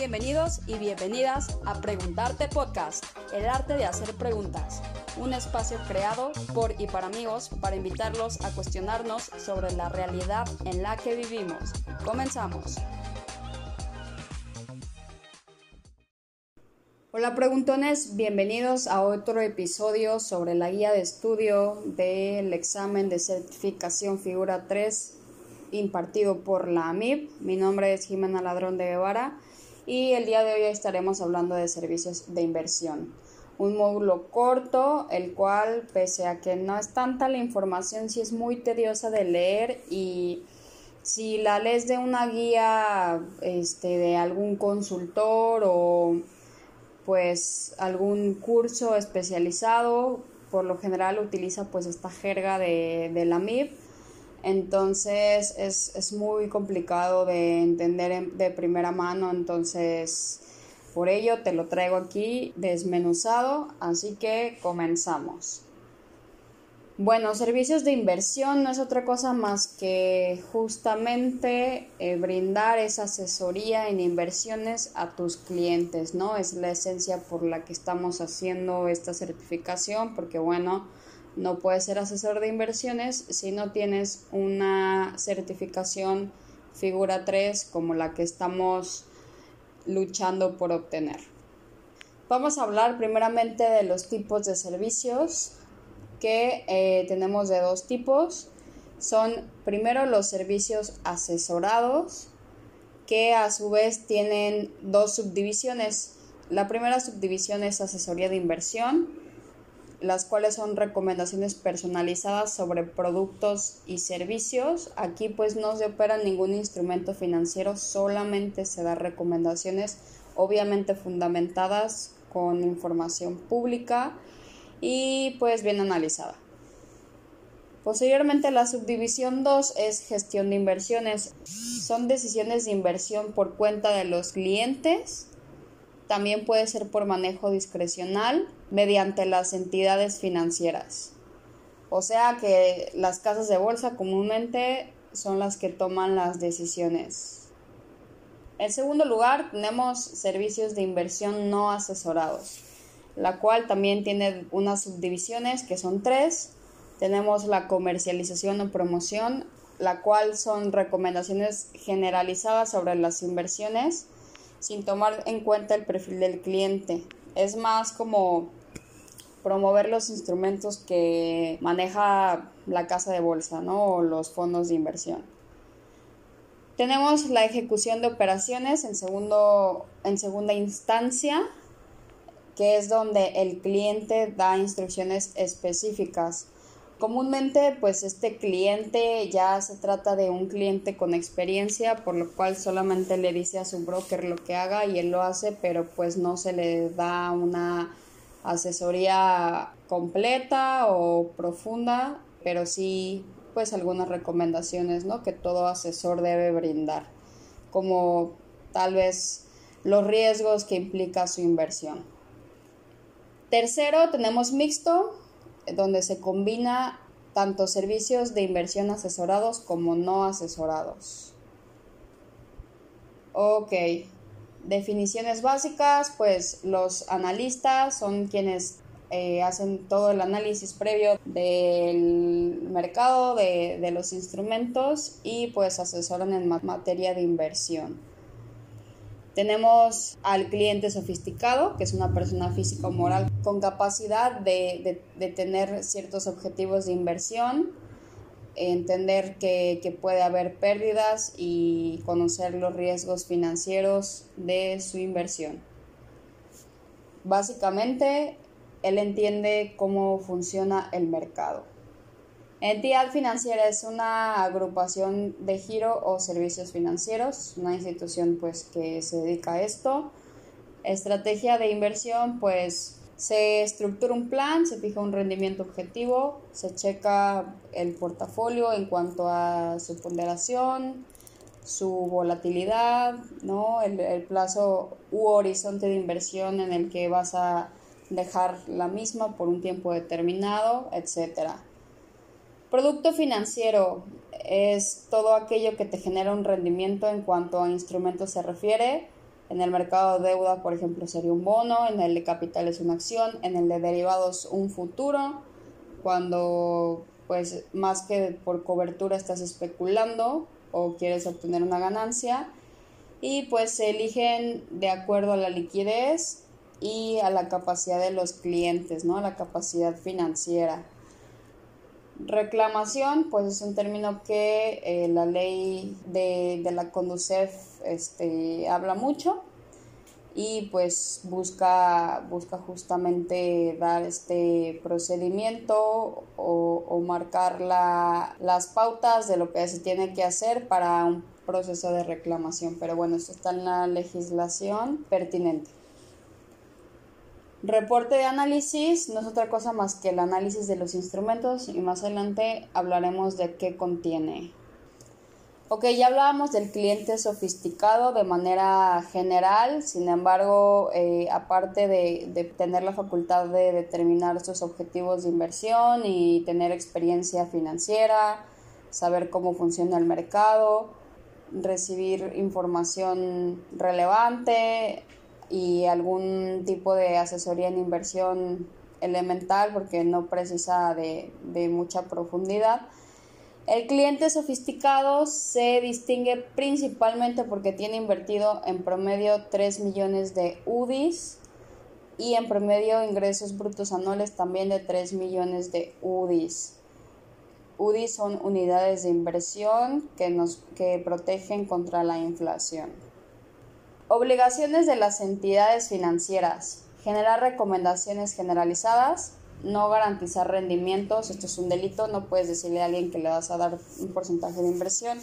Bienvenidos y bienvenidas a Preguntarte Podcast, el arte de hacer preguntas, un espacio creado por y para amigos para invitarlos a cuestionarnos sobre la realidad en la que vivimos. Comenzamos. Hola preguntones, bienvenidos a otro episodio sobre la guía de estudio del examen de certificación figura 3 impartido por la AMIP. Mi nombre es Jimena Ladrón de Guevara y el día de hoy estaremos hablando de servicios de inversión. Un módulo corto, el cual, pese a que no es tanta la información, sí es muy tediosa de leer y si la lees de una guía este, de algún consultor o pues algún curso especializado, por lo general utiliza pues esta jerga de, de la MIP entonces es, es muy complicado de entender de primera mano, entonces por ello te lo traigo aquí desmenuzado, así que comenzamos. Bueno, servicios de inversión no es otra cosa más que justamente eh, brindar esa asesoría en inversiones a tus clientes, ¿no? Es la esencia por la que estamos haciendo esta certificación, porque bueno, no puedes ser asesor de inversiones si no tienes una certificación figura 3 como la que estamos luchando por obtener. Vamos a hablar primeramente de los tipos de servicios que eh, tenemos de dos tipos. Son primero los servicios asesorados que a su vez tienen dos subdivisiones. La primera subdivisión es asesoría de inversión las cuales son recomendaciones personalizadas sobre productos y servicios. Aquí pues no se opera ningún instrumento financiero, solamente se da recomendaciones obviamente fundamentadas con información pública y pues bien analizada. Posteriormente la subdivisión 2 es gestión de inversiones. Son decisiones de inversión por cuenta de los clientes también puede ser por manejo discrecional mediante las entidades financieras. O sea que las casas de bolsa comúnmente son las que toman las decisiones. En segundo lugar, tenemos servicios de inversión no asesorados, la cual también tiene unas subdivisiones que son tres. Tenemos la comercialización o promoción, la cual son recomendaciones generalizadas sobre las inversiones sin tomar en cuenta el perfil del cliente. Es más como promover los instrumentos que maneja la casa de bolsa ¿no? o los fondos de inversión. Tenemos la ejecución de operaciones en, segundo, en segunda instancia, que es donde el cliente da instrucciones específicas Comúnmente, pues este cliente ya se trata de un cliente con experiencia, por lo cual solamente le dice a su broker lo que haga y él lo hace, pero pues no se le da una asesoría completa o profunda, pero sí pues algunas recomendaciones, ¿no? Que todo asesor debe brindar, como tal vez los riesgos que implica su inversión. Tercero, tenemos mixto, donde se combina tanto servicios de inversión asesorados como no asesorados. Ok, definiciones básicas, pues los analistas son quienes eh, hacen todo el análisis previo del mercado, de, de los instrumentos y pues asesoran en materia de inversión. Tenemos al cliente sofisticado, que es una persona física o moral con capacidad de, tener ciertos objetivos de inversión, entender que, puede haber pérdidas y conocer los riesgos financieros de su inversión. Básicamente, él entiende cómo funciona el mercado. Entidad financiera es una agrupación de giro o servicios financieros, una institución pues que se dedica a esto. Estrategia de inversión pues se estructura un plan, se fija un rendimiento objetivo, se checa el portafolio en cuanto a su ponderación, su volatilidad, ¿no? el, el plazo u horizonte de inversión en el que vas a dejar la misma por un tiempo determinado, etcétera. Producto financiero es todo aquello que te genera un rendimiento en cuanto a instrumentos se refiere. En el mercado de deuda, por ejemplo, sería un bono, en el de capital es una acción, en el de derivados un futuro, cuando pues más que por cobertura estás especulando o quieres obtener una ganancia y pues se eligen de acuerdo a la liquidez y a la capacidad de los clientes, ¿no? A la capacidad financiera. Reclamación, pues es un término que eh, la ley de, la Conducef este, habla mucho y pues busca, busca justamente dar este procedimiento o, o marcar la, las pautas de lo que se tiene que hacer para un proceso de reclamación. Pero bueno, esto está en la legislación pertinente. Reporte de análisis no es otra cosa más que el análisis de los instrumentos y más adelante hablaremos de qué contiene. Ok, ya hablábamos del cliente sofisticado de manera general, sin embargo, eh, aparte de, de, tener la facultad de determinar sus objetivos de inversión y tener experiencia financiera, saber cómo funciona el mercado, recibir información relevante, y algún tipo de asesoría en inversión elemental porque no precisa de, mucha profundidad. El cliente sofisticado se distingue principalmente porque tiene invertido en promedio 3 millones de UDIs y en promedio ingresos brutos anuales también de 3 millones de UDIs. UDIs son unidades de inversión que, nos, que protegen contra la inflación. Obligaciones de las entidades financieras. Generar recomendaciones generalizadas. No garantizar rendimientos. Esto es un delito. No puedes decirle a alguien que le vas a dar un porcentaje de inversión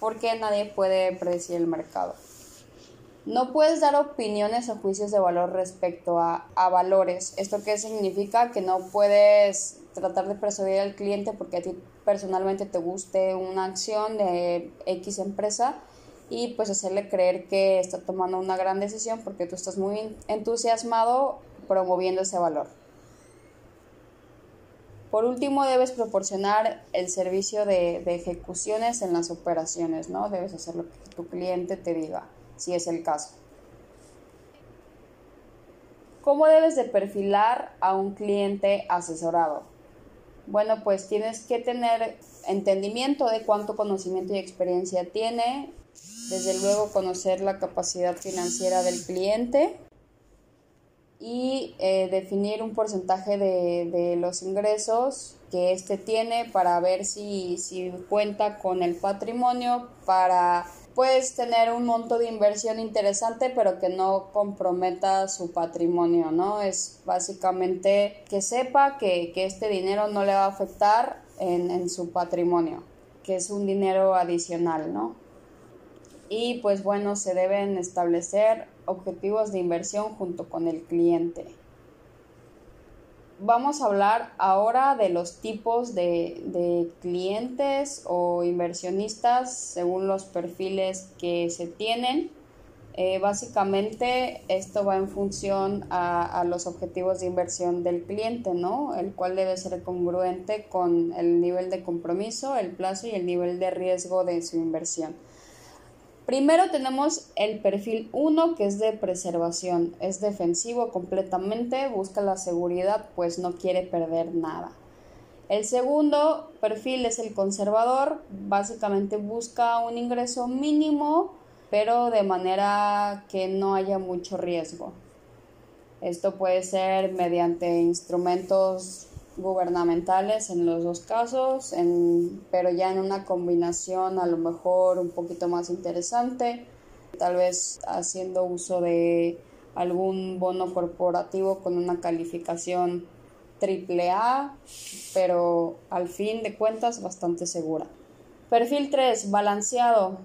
porque nadie puede predecir el mercado. No puedes dar opiniones o juicios de valor respecto a, a valores. ¿Esto qué significa? Que no puedes tratar de persuadir al cliente porque a ti personalmente te guste una acción de X empresa y pues hacerle creer que está tomando una gran decisión porque tú estás muy entusiasmado promoviendo ese valor. Por último, debes proporcionar el servicio de, ejecuciones en las operaciones, ¿no? Debes hacer lo que tu cliente te diga, si es el caso. ¿Cómo debes de perfilar a un cliente asesorado? Bueno, pues tienes que tener entendimiento de cuánto conocimiento y experiencia tiene, desde luego conocer la capacidad financiera del cliente y eh, definir un porcentaje de, los ingresos que éste tiene para ver si, si cuenta con el patrimonio para pues tener un monto de inversión interesante pero que no comprometa su patrimonio, ¿no? Es básicamente que sepa que, este dinero no le va a afectar en, en su patrimonio, que es un dinero adicional, ¿no? Y pues bueno, se deben establecer objetivos de inversión junto con el cliente. Vamos a hablar ahora de los tipos de, clientes o inversionistas según los perfiles que se tienen. Eh, básicamente esto va en función a, a, los objetivos de inversión del cliente, ¿no? El cual debe ser congruente con el nivel de compromiso, el plazo y el nivel de riesgo de su inversión. Primero tenemos el perfil 1 que es de preservación, es defensivo completamente, busca la seguridad pues no quiere perder nada. El segundo perfil es el conservador, básicamente busca un ingreso mínimo pero de manera que no haya mucho riesgo. Esto puede ser mediante instrumentos gubernamentales en los dos casos, pero ya en una combinación a lo mejor un poquito más interesante, tal vez haciendo uso de algún bono corporativo con una calificación triple A, pero al fin de cuentas bastante segura. Perfil 3, balanceado.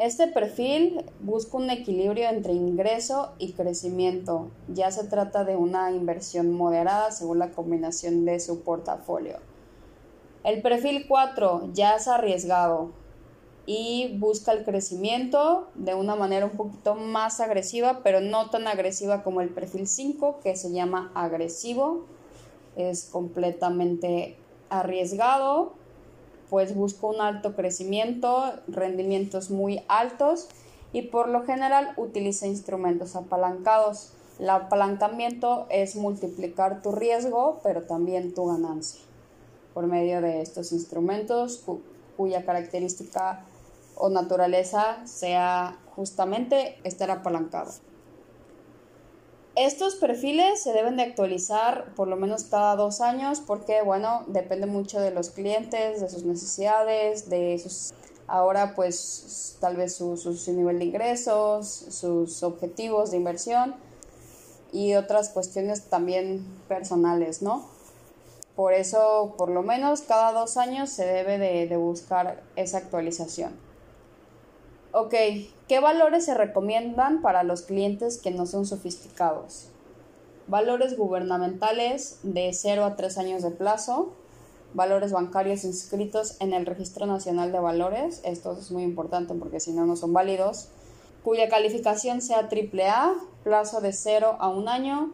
Este perfil busca un equilibrio entre ingreso y crecimiento. Ya se trata de una inversión moderada según la combinación de su portafolio. El perfil 4 ya es arriesgado y busca el crecimiento de una manera un poquito más agresiva, pero no tan agresiva como el perfil 5 que se llama agresivo. Es completamente arriesgado, pues busco un alto crecimiento, rendimientos muy altos y por lo general utiliza instrumentos apalancados. El apalancamiento es multiplicar tu riesgo, pero también tu ganancia por medio de estos instrumentos cuya característica o naturaleza sea justamente estar apalancado. Estos perfiles se deben de actualizar por lo menos cada dos años porque, bueno, depende mucho de los clientes, de sus necesidades, de sus, ahora pues tal vez su, su nivel de ingresos, sus objetivos de inversión y otras cuestiones también personales, ¿no? Por eso, por lo menos cada dos años se debe de, buscar esa actualización. Ok, ¿qué valores se recomiendan para los clientes que no son sofisticados? Valores gubernamentales de 0 a 3 años de plazo, valores bancarios inscritos en el Registro Nacional de Valores, esto es muy importante porque si no, no son válidos, cuya calificación sea AAA, plazo de 0 a 1 año,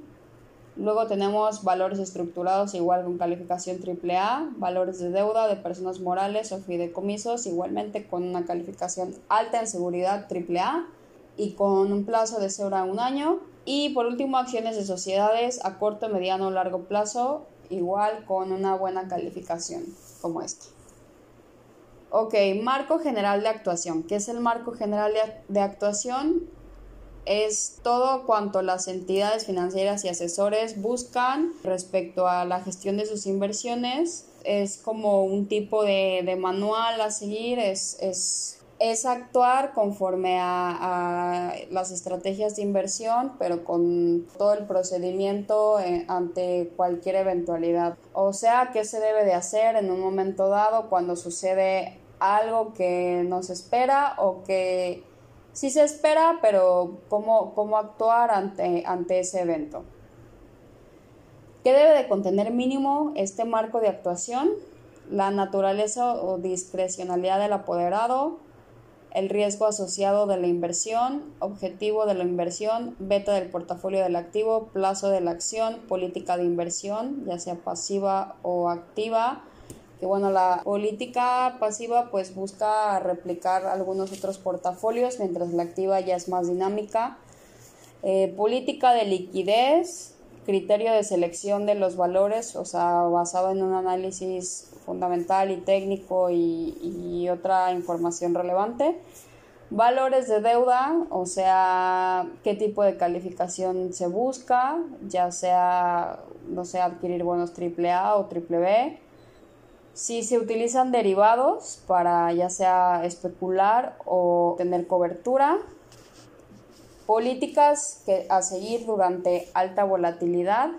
Luego tenemos valores estructurados igual con calificación AAA, valores de deuda de personas morales o fideicomisos igualmente con una calificación alta en seguridad AAA y con un plazo de 0 a un año. Y por último, acciones de sociedades a corto, mediano o largo plazo igual con una buena calificación como esta. Ok, marco general de actuación. ¿Qué es el marco general de actuación? Es todo cuanto las entidades financieras y asesores buscan respecto a la gestión de sus inversiones. Es como un tipo de, manual a seguir, es, es, actuar conforme a, las estrategias de inversión, pero con todo el procedimiento eh, ante cualquier eventualidad. O sea, qué se debe de hacer en un momento dado cuando sucede algo que nos espera o que sí se espera, pero cómo, cómo actuar ante, ante ese evento. ¿Qué debe de contener mínimo este marco de actuación? La naturaleza o discrecionalidad del apoderado, el riesgo asociado de la inversión, objetivo de la inversión, beta del portafolio del activo, plazo de la acción, política de inversión, ya sea pasiva o activa, que bueno, la política pasiva pues busca replicar algunos otros portafolios, mientras la activa ya es más dinámica. Eh, política de liquidez, criterio de selección de los valores, o sea, basado en un análisis fundamental y técnico y, y otra información relevante. Valores de deuda, o sea, qué tipo de calificación se busca, ya sea, no sé, adquirir bonos AAA o BBB si se utilizan derivados para ya sea especular o tener cobertura, políticas que a seguir durante alta volatilidad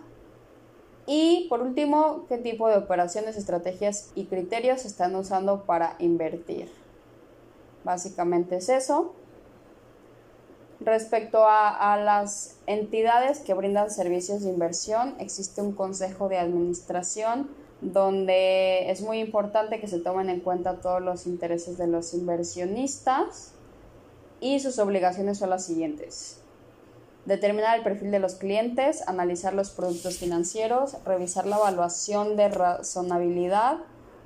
y por último, qué tipo de operaciones, estrategias y criterios se están usando para invertir. Básicamente es eso. Respecto a, a, las entidades que brindan servicios de inversión, existe un consejo de administración donde es muy importante que se tomen en cuenta todos los intereses de los inversionistas y sus obligaciones son las siguientes. Determinar el perfil de los clientes, analizar los productos financieros, revisar la evaluación de razonabilidad,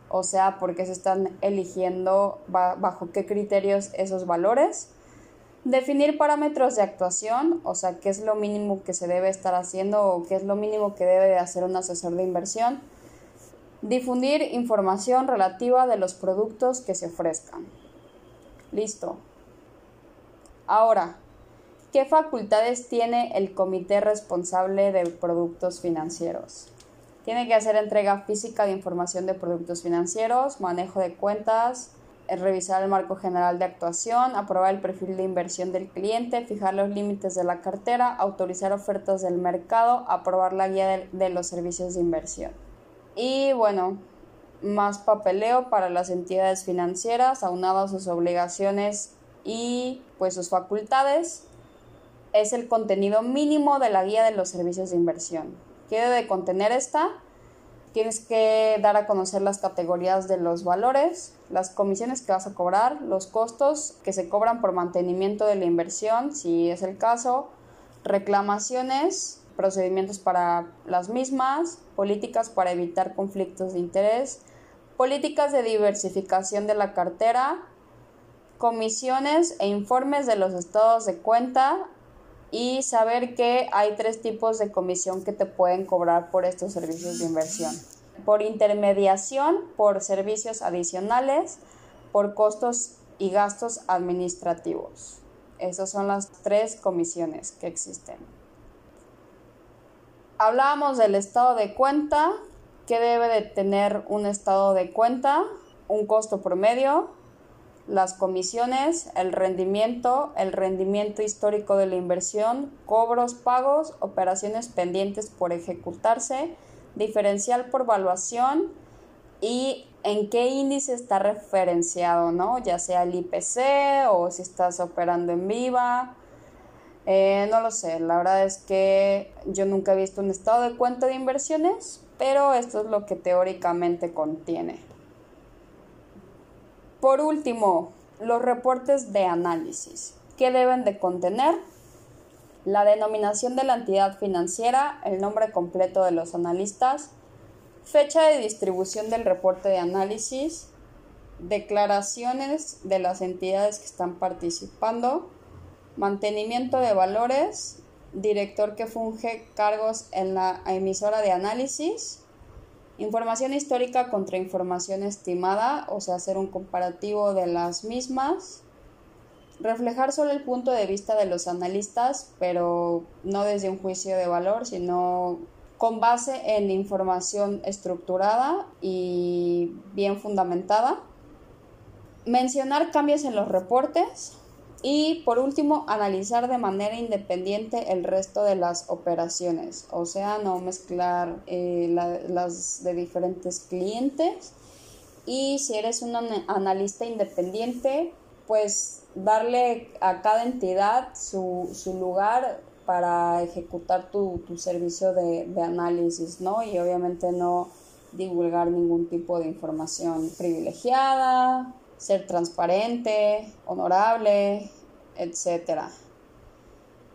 o sea, por qué se están eligiendo, bajo qué criterios esos valores. Definir parámetros de actuación, o sea, qué es lo mínimo que se debe estar haciendo o qué es lo mínimo que debe de hacer un asesor de inversión Difundir información relativa de los productos que se ofrezcan. Listo. Ahora, ¿qué facultades tiene el comité responsable de productos financieros? Tiene que hacer entrega física de información de productos financieros, manejo de cuentas, revisar el marco general de actuación, aprobar el perfil de inversión del cliente, fijar los límites de la cartera, autorizar ofertas del mercado, aprobar la guía de, los servicios de inversión. Y bueno, más papeleo para las entidades financieras, aunado a sus obligaciones y pues sus facultades, es el contenido mínimo de la guía de los servicios de inversión. ¿Qué debe contener esta? Tienes que dar a conocer las categorías de los valores, las comisiones que vas a cobrar, los costos que se cobran por mantenimiento de la inversión, si es el caso, reclamaciones, procedimientos para las mismas, políticas para evitar conflictos de interés, políticas de diversificación de la cartera, comisiones e informes de los estados de cuenta y saber que hay tres tipos de comisión que te pueden cobrar por estos servicios de inversión. Por intermediación, por servicios adicionales, por costos y gastos administrativos. Esas son las tres comisiones que existen. Hablábamos del estado de cuenta, que debe de tener un estado de cuenta, un costo promedio, las comisiones, el rendimiento, el rendimiento histórico de la inversión, cobros, pagos, operaciones pendientes por ejecutarse, diferencial por valuación y en qué índice está referenciado, ¿no? Ya sea el IPC o si estás operando en viva. Eh, no lo sé, la verdad es que yo nunca he visto un estado de cuenta de inversiones, pero esto es lo que teóricamente contiene. Por último, los reportes de análisis. ¿Qué deben de contener? La denominación de la entidad financiera, el nombre completo de los analistas, fecha de distribución del reporte de análisis, declaraciones de las entidades que están participando, mantenimiento de valores, director que funge cargos en la emisora de análisis, Información histórica contra información estimada, o sea, hacer un comparativo de las mismas. Reflejar solo el punto de vista de los analistas, pero no desde un juicio de valor, sino con base en información estructurada y bien fundamentada. Mencionar cambios en los reportes, y por último, analizar de manera independiente el resto de las operaciones, o sea, no mezclar eh, las de diferentes clientes. Y si eres un analista independiente, pues darle a cada entidad su, lugar para ejecutar tu, tu servicio de, de, análisis, ¿no? Y obviamente no divulgar ningún tipo de información privilegiada, ser transparente, honorable, etc.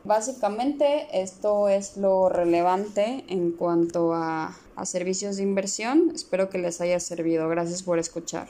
Básicamente esto es lo relevante en cuanto a, a servicios de inversión. Espero que les haya servido. Gracias por escuchar.